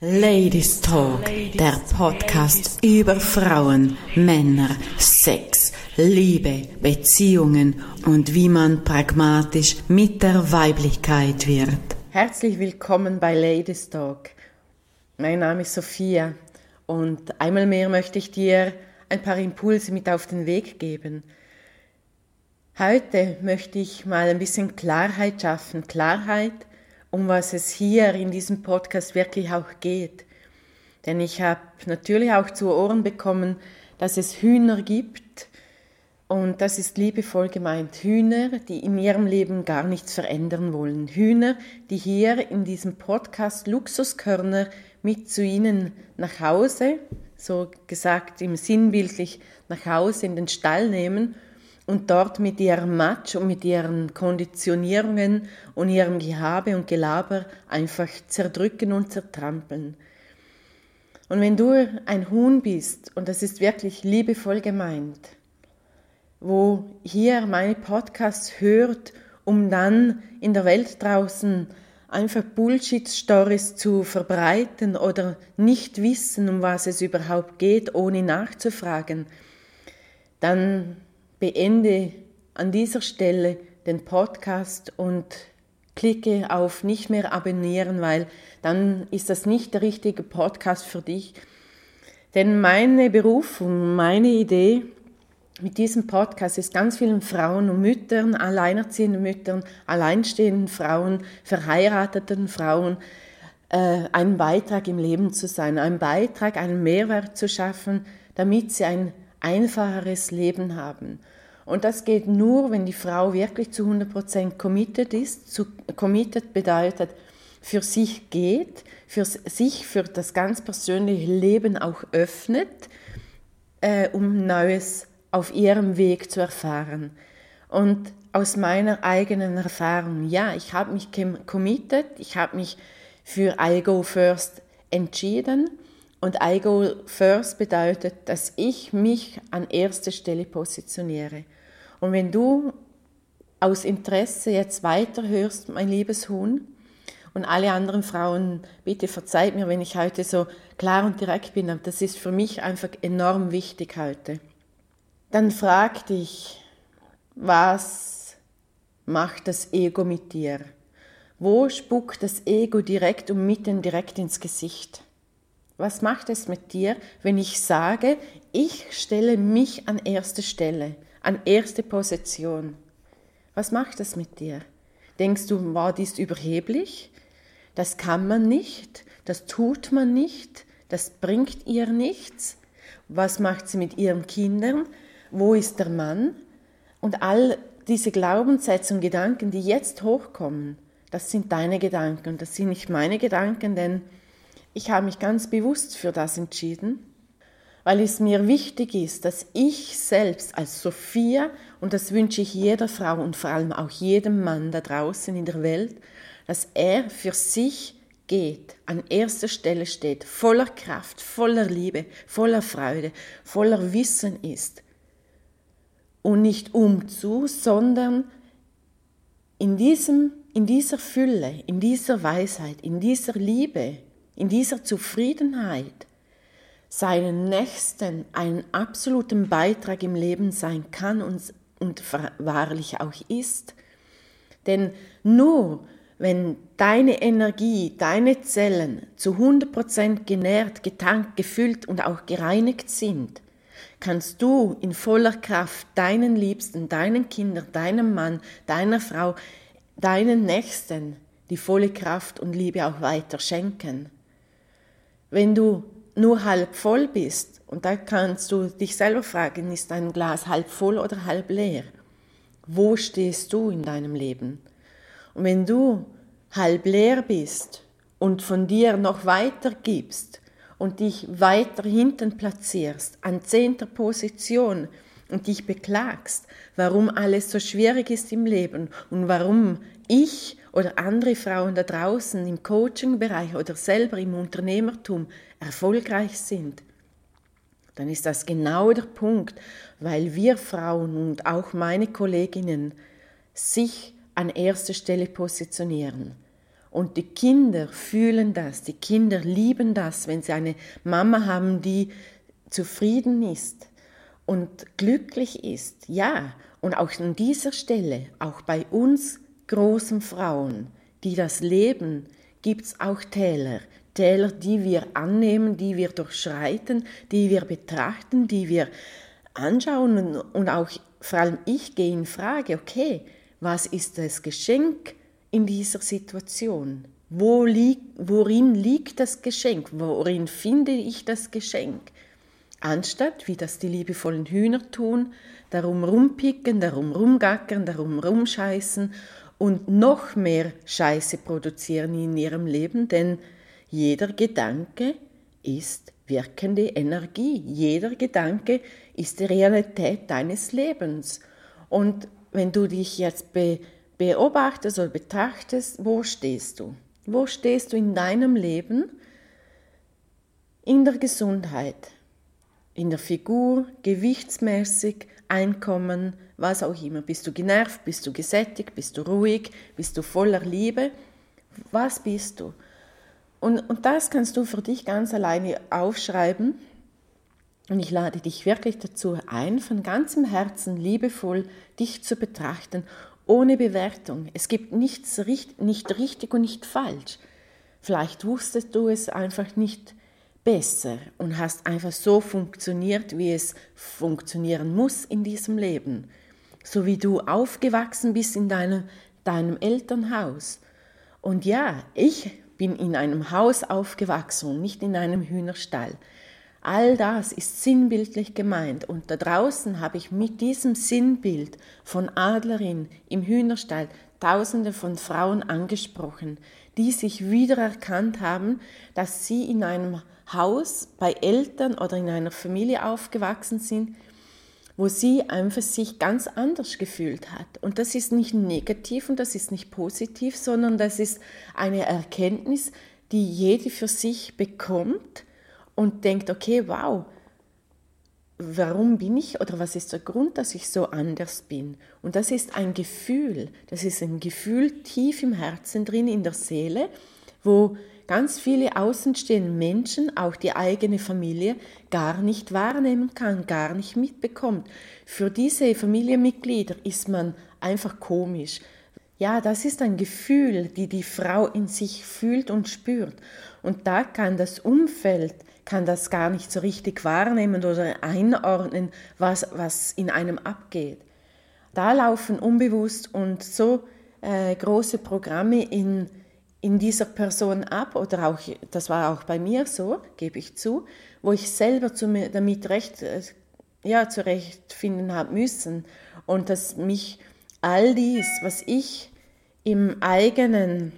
Ladies Talk, der Podcast über Frauen, Männer, Sex, Liebe, Beziehungen und wie man pragmatisch mit der Weiblichkeit wird. Herzlich willkommen bei Ladies Talk. Mein Name ist Sophia und einmal mehr möchte ich dir ein paar Impulse mit auf den Weg geben. Heute möchte ich mal ein bisschen Klarheit schaffen. Klarheit um was es hier in diesem Podcast wirklich auch geht. Denn ich habe natürlich auch zu Ohren bekommen, dass es Hühner gibt, und das ist liebevoll gemeint, Hühner, die in ihrem Leben gar nichts verändern wollen. Hühner, die hier in diesem Podcast Luxuskörner mit zu ihnen nach Hause, so gesagt im sinnbildlich nach Hause in den Stall nehmen und dort mit ihrem Matsch und mit ihren Konditionierungen und ihrem Gehabe und Gelaber einfach zerdrücken und zertrampeln. Und wenn du ein Huhn bist, und das ist wirklich liebevoll gemeint, wo hier meine Podcasts hört, um dann in der Welt draußen einfach Bullshit-Stories zu verbreiten oder nicht wissen, um was es überhaupt geht, ohne nachzufragen, dann beende an dieser Stelle den Podcast und klicke auf nicht mehr abonnieren, weil dann ist das nicht der richtige Podcast für dich. Denn meine Berufung, meine Idee mit diesem Podcast ist ganz vielen Frauen und Müttern, alleinerziehenden Müttern, alleinstehenden Frauen, verheirateten Frauen, äh, einen Beitrag im Leben zu sein, einen Beitrag, einen Mehrwert zu schaffen, damit sie ein einfacheres Leben haben. Und das geht nur, wenn die Frau wirklich zu 100% committed ist. Zu, committed bedeutet, für sich geht, für sich, für das ganz persönliche Leben auch öffnet, äh, um Neues auf ihrem Weg zu erfahren. Und aus meiner eigenen Erfahrung, ja, ich habe mich committed, ich habe mich für I Go First entschieden und I Go First bedeutet, dass ich mich an erster Stelle positioniere. Und wenn du aus Interesse jetzt weiterhörst, mein liebes Huhn, und alle anderen Frauen, bitte verzeiht mir, wenn ich heute so klar und direkt bin, aber das ist für mich einfach enorm wichtig heute. Dann frag dich, was macht das Ego mit dir? Wo spuckt das Ego direkt und mitten direkt ins Gesicht? Was macht es mit dir, wenn ich sage, ich stelle mich an erste Stelle, an erste Position? Was macht das mit dir? Denkst du, war dies überheblich? Das kann man nicht, das tut man nicht, das bringt ihr nichts. Was macht sie mit ihren Kindern? Wo ist der Mann? Und all diese Glaubenssätze und Gedanken, die jetzt hochkommen, das sind deine Gedanken und das sind nicht meine Gedanken, denn ich habe mich ganz bewusst für das entschieden, weil es mir wichtig ist, dass ich selbst als Sophia, und das wünsche ich jeder Frau und vor allem auch jedem Mann da draußen in der Welt, dass er für sich geht, an erster Stelle steht, voller Kraft, voller Liebe, voller Freude, voller Wissen ist. Und nicht umzu, sondern in, diesem, in dieser Fülle, in dieser Weisheit, in dieser Liebe, in dieser Zufriedenheit seinen Nächsten einen absoluten Beitrag im Leben sein kann und, und wahrlich auch ist. Denn nur wenn deine Energie, deine Zellen zu 100% genährt, getankt, gefüllt und auch gereinigt sind, kannst du in voller Kraft deinen Liebsten, deinen Kindern, deinem Mann, deiner Frau, deinen Nächsten die volle Kraft und Liebe auch weiter schenken. Wenn du nur halb voll bist, und da kannst du dich selber fragen, ist dein Glas halb voll oder halb leer? Wo stehst du in deinem Leben? Und wenn du halb leer bist und von dir noch weiter gibst und dich weiter hinten platzierst, an zehnter Position und dich beklagst, warum alles so schwierig ist im Leben und warum ich oder andere Frauen da draußen im Coaching-Bereich oder selber im Unternehmertum erfolgreich sind, dann ist das genau der Punkt, weil wir Frauen und auch meine Kolleginnen sich an erster Stelle positionieren. Und die Kinder fühlen das, die Kinder lieben das, wenn sie eine Mama haben, die zufrieden ist und glücklich ist. Ja, und auch an dieser Stelle, auch bei uns großen Frauen, die das leben, gibt es auch Täler. Täler, die wir annehmen, die wir durchschreiten, die wir betrachten, die wir anschauen und auch vor allem ich gehe in Frage, okay, was ist das Geschenk in dieser Situation? Wo lieg, worin liegt das Geschenk? Worin finde ich das Geschenk? Anstatt, wie das die liebevollen Hühner tun, darum rumpicken, darum rumgackern, darum rumscheißen und noch mehr Scheiße produzieren in ihrem Leben, denn jeder Gedanke ist wirkende Energie. Jeder Gedanke ist die Realität deines Lebens. Und wenn du dich jetzt be beobachtest oder betrachtest, wo stehst du? Wo stehst du in deinem Leben? In der Gesundheit, in der Figur, gewichtsmäßig, Einkommen, was auch immer. Bist du genervt, bist du gesättigt, bist du ruhig, bist du voller Liebe? Was bist du? Und, und das kannst du für dich ganz alleine aufschreiben. Und ich lade dich wirklich dazu ein, von ganzem Herzen liebevoll dich zu betrachten, ohne Bewertung. Es gibt nichts nicht richtig und nicht falsch. Vielleicht wusstest du es einfach nicht besser und hast einfach so funktioniert, wie es funktionieren muss in diesem Leben. So wie du aufgewachsen bist in deinem, deinem Elternhaus. Und ja, ich bin in einem Haus aufgewachsen und nicht in einem Hühnerstall. All das ist sinnbildlich gemeint und da draußen habe ich mit diesem Sinnbild von Adlerin im Hühnerstall Tausende von Frauen angesprochen, die sich wiedererkannt haben, dass sie in einem Haus bei Eltern oder in einer Familie aufgewachsen sind, wo sie einfach sich ganz anders gefühlt hat. Und das ist nicht negativ und das ist nicht positiv, sondern das ist eine Erkenntnis, die jede für sich bekommt und denkt, okay, wow, warum bin ich oder was ist der Grund, dass ich so anders bin? Und das ist ein Gefühl, das ist ein Gefühl tief im Herzen drin, in der Seele, wo ganz viele außenstehende Menschen, auch die eigene Familie, gar nicht wahrnehmen kann, gar nicht mitbekommt. Für diese Familienmitglieder ist man einfach komisch. Ja, das ist ein Gefühl, die die Frau in sich fühlt und spürt. Und da kann das Umfeld, kann das gar nicht so richtig wahrnehmen oder einordnen, was, was in einem abgeht. Da laufen unbewusst und so äh, große Programme in in dieser Person ab, oder auch, das war auch bei mir so, gebe ich zu, wo ich selber zu damit recht, äh, ja, zurechtfinden habe müssen. Und dass mich all dies, was ich im eigenen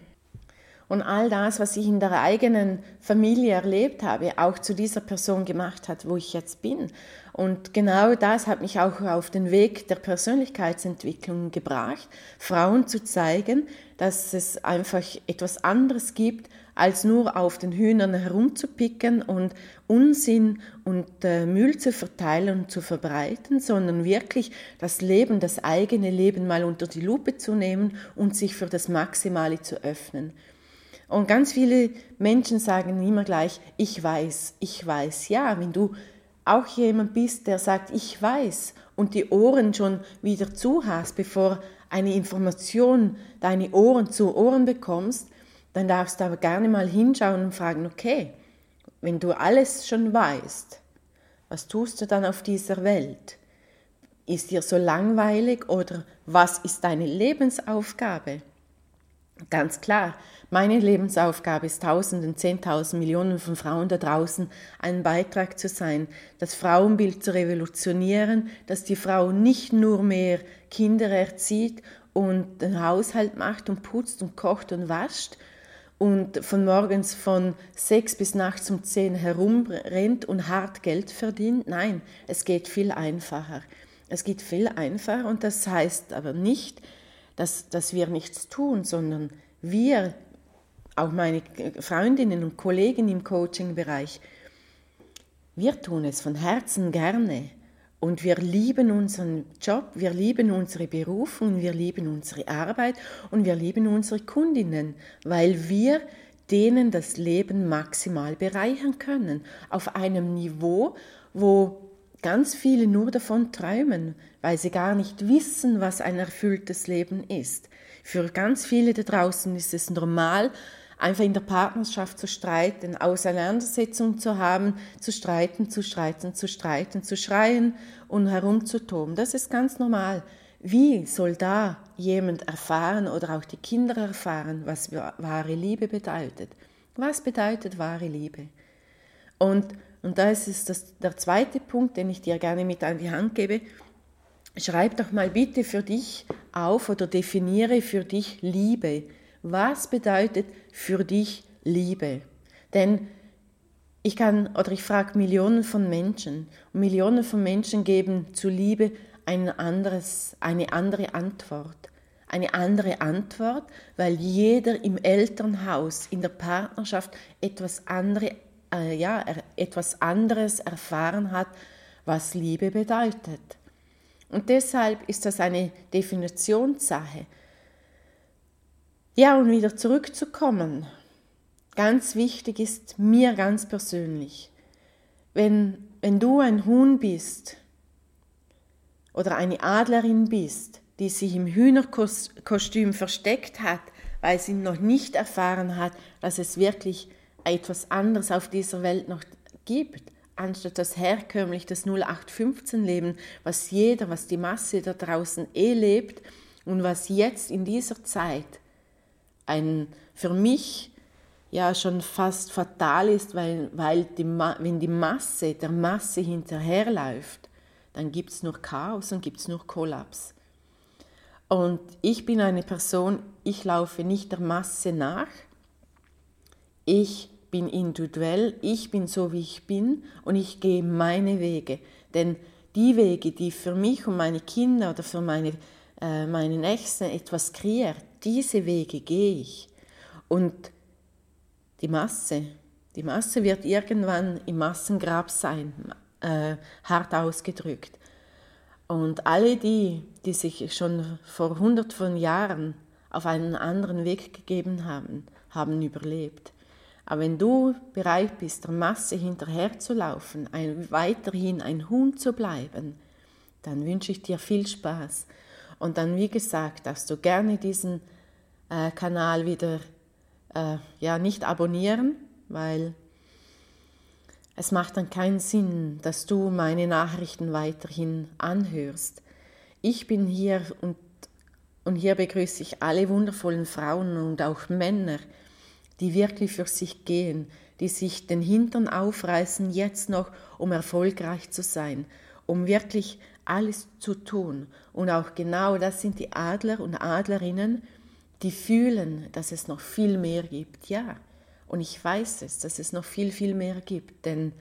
und all das, was ich in der eigenen Familie erlebt habe, auch zu dieser Person gemacht hat, wo ich jetzt bin. Und genau das hat mich auch auf den Weg der Persönlichkeitsentwicklung gebracht, Frauen zu zeigen, dass es einfach etwas anderes gibt, als nur auf den Hühnern herumzupicken und Unsinn und äh, Müll zu verteilen und zu verbreiten, sondern wirklich das Leben, das eigene Leben mal unter die Lupe zu nehmen und sich für das Maximale zu öffnen. Und ganz viele Menschen sagen immer gleich, ich weiß, ich weiß. Ja, wenn du auch jemand bist, der sagt, ich weiß und die Ohren schon wieder zu hast, bevor eine Information deine Ohren zu Ohren bekommst, dann darfst du aber gerne mal hinschauen und fragen, okay, wenn du alles schon weißt, was tust du dann auf dieser Welt? Ist dir so langweilig oder was ist deine Lebensaufgabe? Ganz klar, meine Lebensaufgabe ist Tausenden, Zehntausend Millionen von Frauen da draußen ein Beitrag zu sein, das Frauenbild zu revolutionieren, dass die Frau nicht nur mehr Kinder erzieht und den Haushalt macht und putzt und kocht und wascht und von morgens von sechs bis nachts um zehn herumrennt und hart Geld verdient. Nein, es geht viel einfacher. Es geht viel einfacher und das heißt aber nicht, dass, dass wir nichts tun, sondern wir, auch meine Freundinnen und Kollegen im Coaching-Bereich, wir tun es von Herzen gerne Und wir lieben unseren Job, wir lieben unsere Berufung, wir lieben unsere Arbeit und wir lieben unsere Kundinnen, weil wir denen das Leben maximal bereichern können. Auf einem Niveau, wo ganz viele nur davon träumen, weil sie gar nicht wissen, was ein erfülltes Leben ist. Für ganz viele da draußen ist es normal, einfach in der Partnerschaft zu streiten, Auseinandersetzungen zu haben, zu streiten, zu streiten, zu streiten, zu schreien und herumzutoben. Das ist ganz normal. Wie soll da jemand erfahren oder auch die Kinder erfahren, was wahre Liebe bedeutet? Was bedeutet wahre Liebe? Und, und da ist es das, der zweite Punkt, den ich dir gerne mit an die Hand gebe. Schreib doch mal bitte für dich auf oder definiere für dich Liebe. Was bedeutet für dich Liebe? Denn ich kann oder ich frage Millionen von Menschen und Millionen von Menschen geben zu Liebe ein anderes, eine andere Antwort. Eine andere Antwort, weil jeder im Elternhaus, in der Partnerschaft etwas, andere, äh, ja, etwas anderes erfahren hat, was Liebe bedeutet. Und deshalb ist das eine Definitionssache. Ja, und wieder zurückzukommen. Ganz wichtig ist mir ganz persönlich, wenn, wenn du ein Huhn bist oder eine Adlerin bist, die sich im Hühnerkostüm versteckt hat, weil sie noch nicht erfahren hat, dass es wirklich etwas anderes auf dieser Welt noch gibt, anstatt das herkömmlich, das 0815-Leben, was jeder, was die Masse da draußen eh lebt und was jetzt in dieser Zeit ein für mich ja schon fast fatal ist, weil, weil die, wenn die Masse der Masse hinterherläuft, dann gibt es nur Chaos und gibt es nur Kollaps. Und ich bin eine Person, ich laufe nicht der Masse nach, ich bin individuell, ich bin so, wie ich bin und ich gehe meine Wege. Denn die Wege, die für mich und meine Kinder oder für meine, äh, meine Nächsten etwas kreiert, diese Wege gehe ich. Und die Masse, die Masse wird irgendwann im Massengrab sein, äh, hart ausgedrückt. Und alle die, die sich schon vor hundert von Jahren auf einen anderen Weg gegeben haben, haben überlebt. Aber wenn du bereit bist, der Masse hinterherzulaufen, ein, weiterhin ein Huhn zu bleiben, dann wünsche ich dir viel Spaß. Und dann, wie gesagt, darfst du gerne diesen äh, Kanal wieder äh, ja, nicht abonnieren, weil es macht dann keinen Sinn, dass du meine Nachrichten weiterhin anhörst. Ich bin hier und, und hier begrüße ich alle wundervollen Frauen und auch Männer, die wirklich für sich gehen, die sich den Hintern aufreißen, jetzt noch, um erfolgreich zu sein, um wirklich alles zu tun. Und auch genau das sind die Adler und Adlerinnen, die fühlen, dass es noch viel mehr gibt. Ja, und ich weiß es, dass es noch viel, viel mehr gibt, denn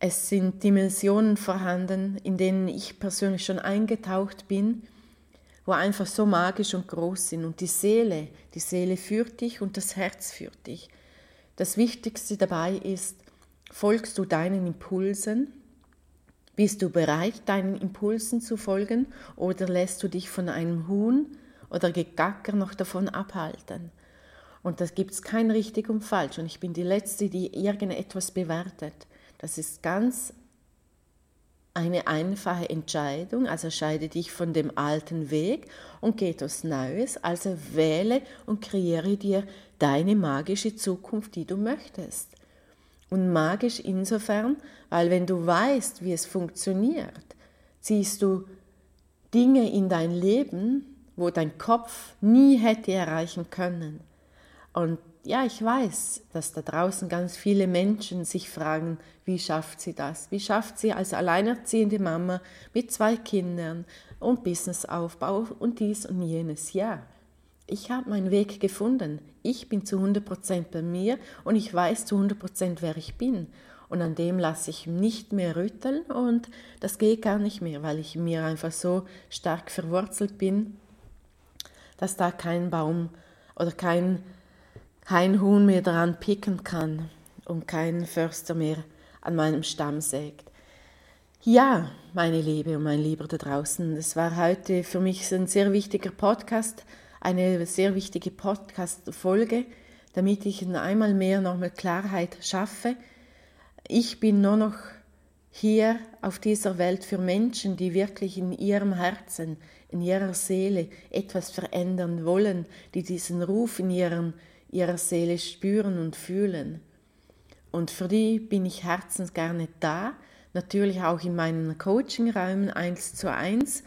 es sind Dimensionen vorhanden, in denen ich persönlich schon eingetaucht bin, wo einfach so magisch und groß sind. Und die Seele, die Seele führt dich und das Herz führt dich. Das Wichtigste dabei ist, folgst du deinen Impulsen? Bist du bereit, deinen Impulsen zu folgen oder lässt du dich von einem Huhn oder Gegacker noch davon abhalten? Und da gibt es kein richtig und falsch. Und ich bin die Letzte, die irgendetwas bewertet. Das ist ganz eine einfache Entscheidung, also scheide dich von dem alten Weg und geh etwas Neues, also wähle und kreiere dir deine magische Zukunft, die du möchtest. Und magisch insofern, weil wenn du weißt, wie es funktioniert, ziehst du Dinge in dein Leben, wo dein Kopf nie hätte erreichen können. Und ja, ich weiß, dass da draußen ganz viele Menschen sich fragen, wie schafft sie das? Wie schafft sie als alleinerziehende Mama mit zwei Kindern und Businessaufbau und dies und jenes? Ja, ich habe meinen Weg gefunden. Ich bin zu 100% bei mir und ich weiß zu 100%, wer ich bin. Und an dem lasse ich nicht mehr rütteln und das geht gar nicht mehr, weil ich mir einfach so stark verwurzelt bin, dass da kein Baum oder kein kein Huhn mehr daran picken kann und kein Förster mehr an meinem Stamm sägt. Ja, meine Liebe und mein Lieber da draußen, das war heute für mich ein sehr wichtiger Podcast, eine sehr wichtige Podcast-Folge, damit ich einmal mehr nochmal Klarheit schaffe. Ich bin nur noch hier auf dieser Welt für Menschen, die wirklich in ihrem Herzen, in ihrer Seele etwas verändern wollen, die diesen Ruf in ihren, ihrer Seele spüren und fühlen. Und für die bin ich herzens gerne da, natürlich auch in meinen Coachingräumen eins zu eins.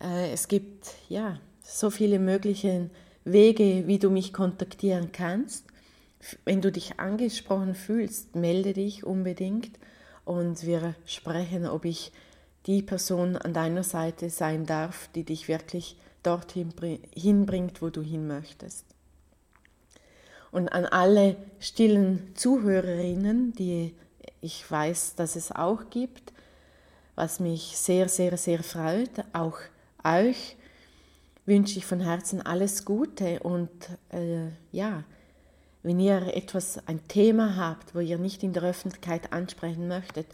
Äh, es gibt ja so viele mögliche Wege, wie du mich kontaktieren kannst. Wenn du dich angesprochen fühlst, melde dich unbedingt und wir sprechen, ob ich die Person an deiner Seite sein darf, die dich wirklich dorthin hinbringt, wo du hin möchtest. Und an alle stillen Zuhörerinnen, die ich weiß, dass es auch gibt, was mich sehr, sehr, sehr freut. Auch euch wünsche ich von Herzen alles Gute und äh, ja, wenn ihr etwas, ein Thema habt, wo ihr nicht in der Öffentlichkeit ansprechen möchtet,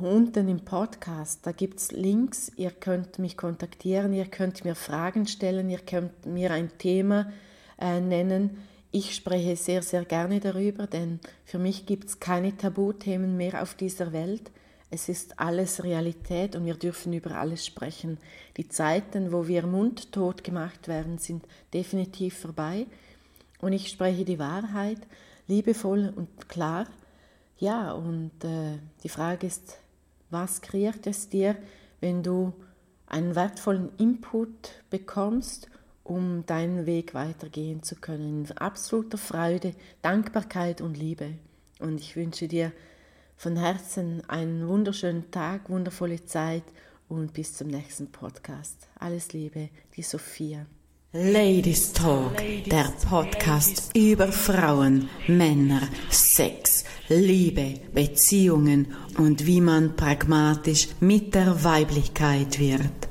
unten im Podcast, da gibt es Links, ihr könnt mich kontaktieren, ihr könnt mir Fragen stellen, ihr könnt mir ein Thema äh, nennen. Ich spreche sehr, sehr gerne darüber, denn für mich gibt es keine Tabuthemen mehr auf dieser Welt. Es ist alles Realität und wir dürfen über alles sprechen. Die Zeiten, wo wir mundtot gemacht werden, sind definitiv vorbei. Und ich spreche die Wahrheit liebevoll und klar. Ja, und äh, die Frage ist, was kreiert es dir, wenn du einen wertvollen Input bekommst um deinen Weg weitergehen zu können. In absoluter Freude, Dankbarkeit und Liebe. Und ich wünsche dir von Herzen einen wunderschönen Tag, wundervolle Zeit und bis zum nächsten Podcast. Alles Liebe, die Sophia. Ladies Talk, der Podcast über Frauen, Männer, Sex, Liebe, Beziehungen und wie man pragmatisch mit der Weiblichkeit wird.